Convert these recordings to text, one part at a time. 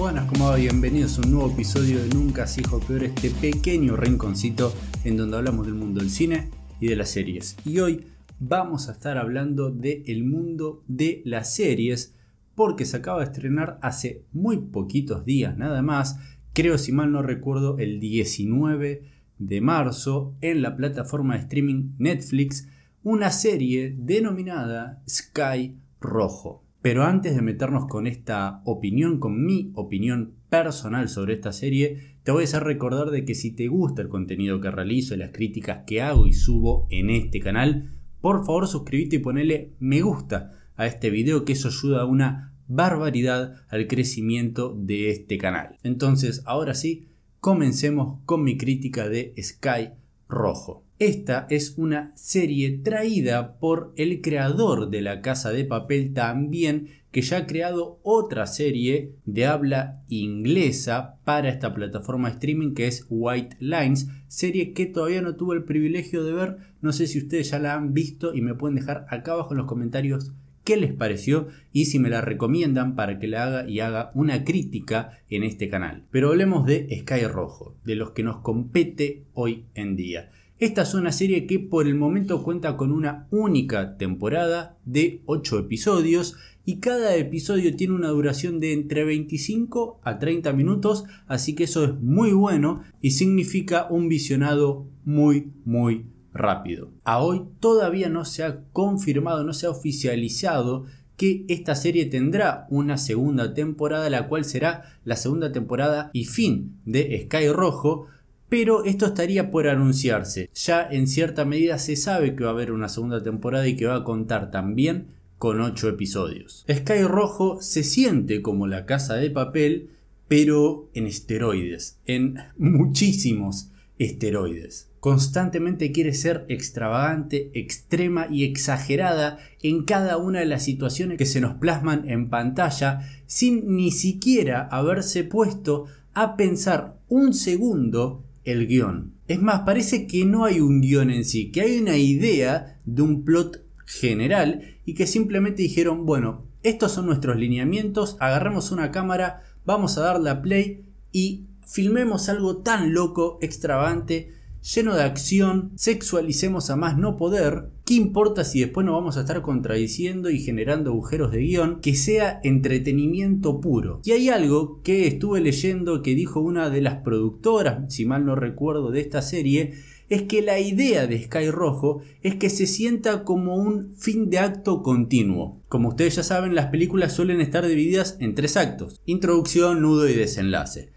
Buenas, como va? Bienvenidos a un nuevo episodio de Nunca se hijo peor, este pequeño rinconcito en donde hablamos del mundo del cine y de las series. Y hoy vamos a estar hablando del mundo de las series porque se acaba de estrenar hace muy poquitos días nada más, creo si mal no recuerdo el 19 de marzo en la plataforma de streaming Netflix una serie denominada Sky Rojo. Pero antes de meternos con esta opinión, con mi opinión personal sobre esta serie, te voy a hacer recordar de que si te gusta el contenido que realizo las críticas que hago y subo en este canal, por favor suscríbete y ponele me gusta a este video que eso ayuda a una barbaridad al crecimiento de este canal. Entonces, ahora sí, comencemos con mi crítica de Sky Rojo. Esta es una serie traída por el creador de La Casa de Papel también, que ya ha creado otra serie de habla inglesa para esta plataforma de streaming que es White Lines, serie que todavía no tuve el privilegio de ver, no sé si ustedes ya la han visto y me pueden dejar acá abajo en los comentarios qué les pareció y si me la recomiendan para que la haga y haga una crítica en este canal. Pero hablemos de Sky Rojo, de los que nos compete hoy en día. Esta es una serie que por el momento cuenta con una única temporada de 8 episodios y cada episodio tiene una duración de entre 25 a 30 minutos, así que eso es muy bueno y significa un visionado muy muy rápido. A hoy todavía no se ha confirmado, no se ha oficializado que esta serie tendrá una segunda temporada, la cual será la segunda temporada y fin de Sky Rojo, pero esto estaría por anunciarse. Ya en cierta medida se sabe que va a haber una segunda temporada y que va a contar también con 8 episodios. Sky Rojo se siente como la casa de papel, pero en esteroides, en muchísimos esteroides. Constantemente quiere ser extravagante, extrema y exagerada en cada una de las situaciones que se nos plasman en pantalla sin ni siquiera haberse puesto a pensar un segundo el guion. Es más, parece que no hay un guion en sí, que hay una idea de un plot general y que simplemente dijeron, bueno, estos son nuestros lineamientos, agarramos una cámara, vamos a darle a play y filmemos algo tan loco, extravagante, lleno de acción, sexualicemos a más no poder, ¿qué importa si después nos vamos a estar contradiciendo y generando agujeros de guion? Que sea entretenimiento puro. Y hay algo que estuve leyendo que dijo una de las productoras, si mal no recuerdo, de esta serie, es que la idea de Sky Rojo es que se sienta como un fin de acto continuo. Como ustedes ya saben, las películas suelen estar divididas en tres actos, introducción, nudo y desenlace.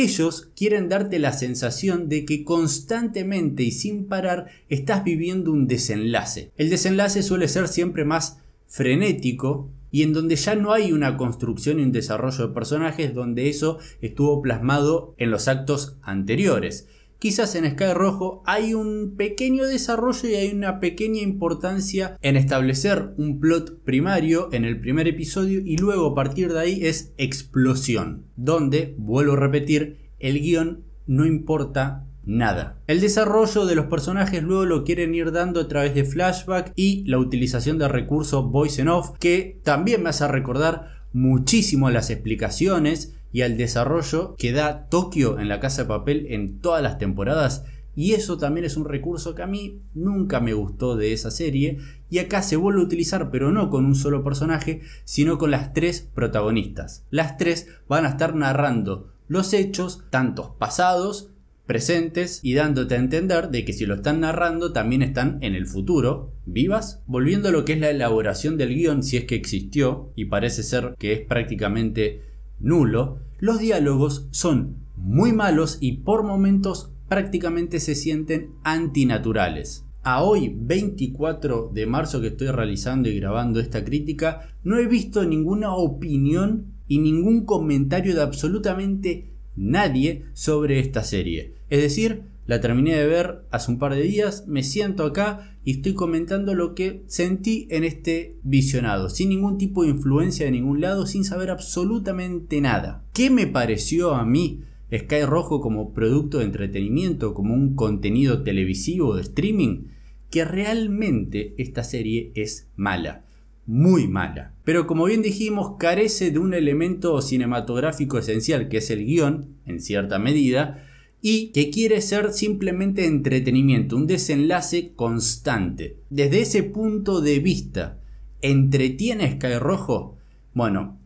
Ellos quieren darte la sensación de que constantemente y sin parar estás viviendo un desenlace. El desenlace suele ser siempre más frenético y en donde ya no hay una construcción y un desarrollo de personajes donde eso estuvo plasmado en los actos anteriores. Quizás en Sky Rojo hay un pequeño desarrollo y hay una pequeña importancia en establecer un plot primario en el primer episodio y luego a partir de ahí es explosión, donde, vuelvo a repetir, el guion no importa nada. El desarrollo de los personajes luego lo quieren ir dando a través de flashback y la utilización de recursos voice and off que también me hace recordar muchísimo las explicaciones y al desarrollo que da Tokio en la casa de papel en todas las temporadas. Y eso también es un recurso que a mí nunca me gustó de esa serie. Y acá se vuelve a utilizar, pero no con un solo personaje, sino con las tres protagonistas. Las tres van a estar narrando los hechos, tantos pasados, presentes y dándote a entender de que si lo están narrando también están en el futuro, vivas. Volviendo a lo que es la elaboración del guion, si es que existió, y parece ser que es prácticamente nulo, los diálogos son muy malos y por momentos prácticamente se sienten antinaturales. A hoy, 24 de marzo que estoy realizando y grabando esta crítica, no he visto ninguna opinión y ningún comentario de absolutamente nadie sobre esta serie. Es decir, la terminé de ver hace un par de días, me siento acá y estoy comentando lo que sentí en este visionado, sin ningún tipo de influencia de ningún lado, sin saber absolutamente nada. ¿Qué me pareció a mí Sky Rojo como producto de entretenimiento, como un contenido televisivo de streaming? Que realmente esta serie es mala. muy mala. Pero como bien dijimos, carece de un elemento cinematográfico esencial que es el guion, en cierta medida, y que quiere ser simplemente entretenimiento, un desenlace constante. Desde ese punto de vista, ¿entretiene Sky Rojo? Bueno,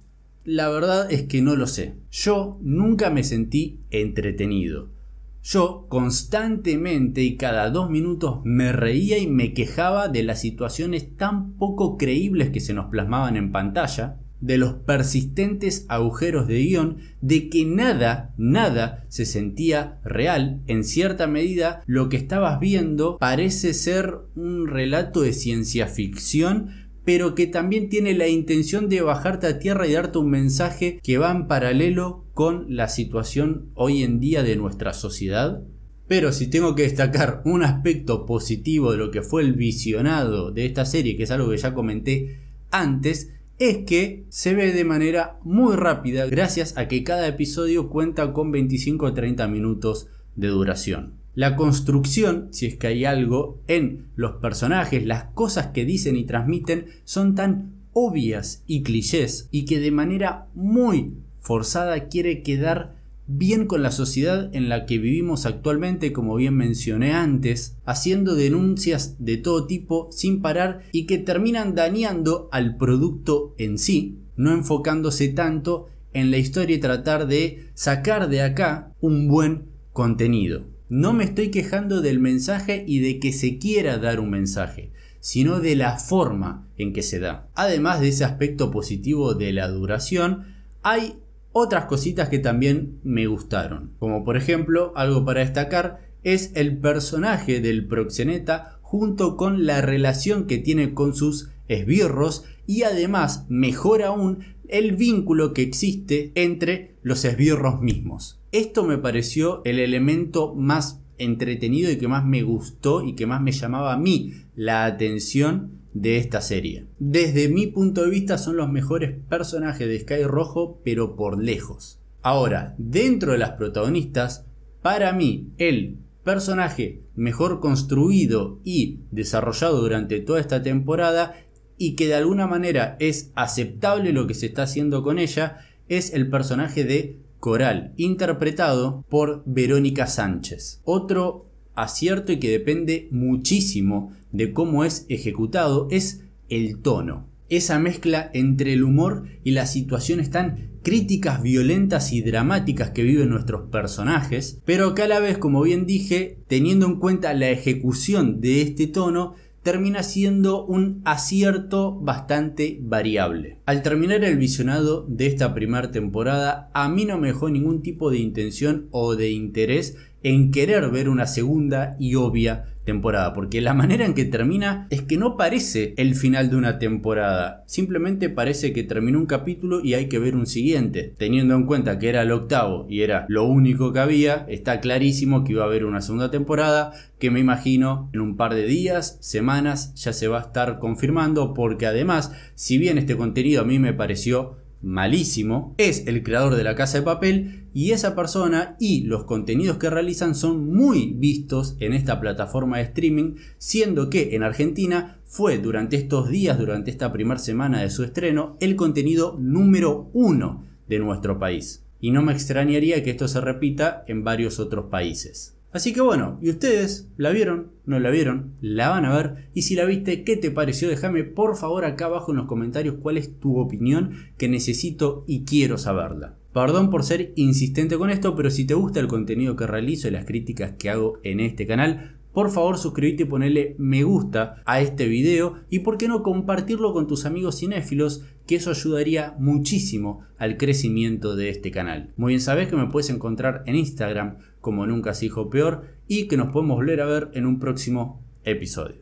la verdad es que no lo sé. Yo nunca me sentí entretenido. Yo constantemente y cada dos minutos me reía y me quejaba de las situaciones tan poco creíbles que se nos plasmaban en pantalla, de los persistentes agujeros de guion, de que nada, nada se sentía real. En cierta medida, lo que estabas viendo parece ser un relato de ciencia ficción, pero que también tiene la intención de bajarte a tierra y darte un mensaje que va en paralelo con la situación hoy en día de nuestra sociedad. Pero si tengo que destacar un aspecto positivo de lo que fue el visionado de esta serie, que es algo que ya comenté antes, es que se ve de manera muy rápida gracias a que cada episodio cuenta con 25 o 30 minutos de duración. La construcción, si es que hay algo, en los personajes, las cosas que dicen y transmiten son tan obvias y clichés y que de manera muy forzada quiere quedar bien con la sociedad en la que vivimos actualmente, como bien mencioné antes, haciendo denuncias de todo tipo sin parar y que terminan dañando al producto en sí, no enfocándose tanto en la historia y tratar de sacar de acá un buen contenido. No me estoy quejando del mensaje y de que se quiera dar un mensaje, sino de la forma en que se da. Además de ese aspecto positivo de la duración, hay otras cositas que también me gustaron, como por ejemplo, algo para destacar, es el personaje del proxeneta junto con la relación que tiene con sus esbirros y además, mejor aún, el vínculo que existe entre los esbirros mismos. Esto me pareció el elemento más entretenido y que más me gustó y que más me llamaba a mí la atención de esta serie. Desde mi punto de vista son los mejores personajes de Sky Rojo, pero por lejos. Ahora, dentro de las protagonistas, para mí el personaje mejor construido y desarrollado durante toda esta temporada y que de alguna manera es aceptable lo que se está haciendo con ella es el personaje de Coral, interpretado por Verónica Sánchez. Otro acierto y que depende muchísimo de cómo es ejecutado es el tono. Esa mezcla entre el humor y las situaciones tan críticas, violentas y dramáticas que viven nuestros personajes, pero que a la vez, como bien dije, teniendo en cuenta la ejecución de este tono, termina siendo un acierto bastante variable. Al terminar el visionado de esta primera temporada, a mí no me dejó ningún tipo de intención o de interés en querer ver una segunda y obvia temporada, porque la manera en que termina es que no parece el final de una temporada, simplemente parece que terminó un capítulo y hay que ver un siguiente. Teniendo en cuenta que era el octavo y era lo único que había, está clarísimo que iba a haber una segunda temporada que me imagino en un par de días, semanas ya se va a estar confirmando, porque además, si bien este contenido a mí me pareció malísimo, es el creador de la casa de papel y esa persona y los contenidos que realizan son muy vistos en esta plataforma de streaming, siendo que en Argentina fue durante estos días, durante esta primera semana de su estreno, el contenido número uno de nuestro país. Y no me extrañaría que esto se repita en varios otros países. Así que bueno, ¿y ustedes la vieron? ¿No la vieron? ¿La van a ver? Y si la viste, ¿qué te pareció? Déjame por favor acá abajo en los comentarios cuál es tu opinión que necesito y quiero saberla. Perdón por ser insistente con esto, pero si te gusta el contenido que realizo y las críticas que hago en este canal, por favor suscríbete y ponele me gusta a este video y por qué no compartirlo con tus amigos cinéfilos que eso ayudaría muchísimo al crecimiento de este canal. Muy bien sabes que me puedes encontrar en Instagram como nunca se dijo peor y que nos podemos volver a ver en un próximo episodio.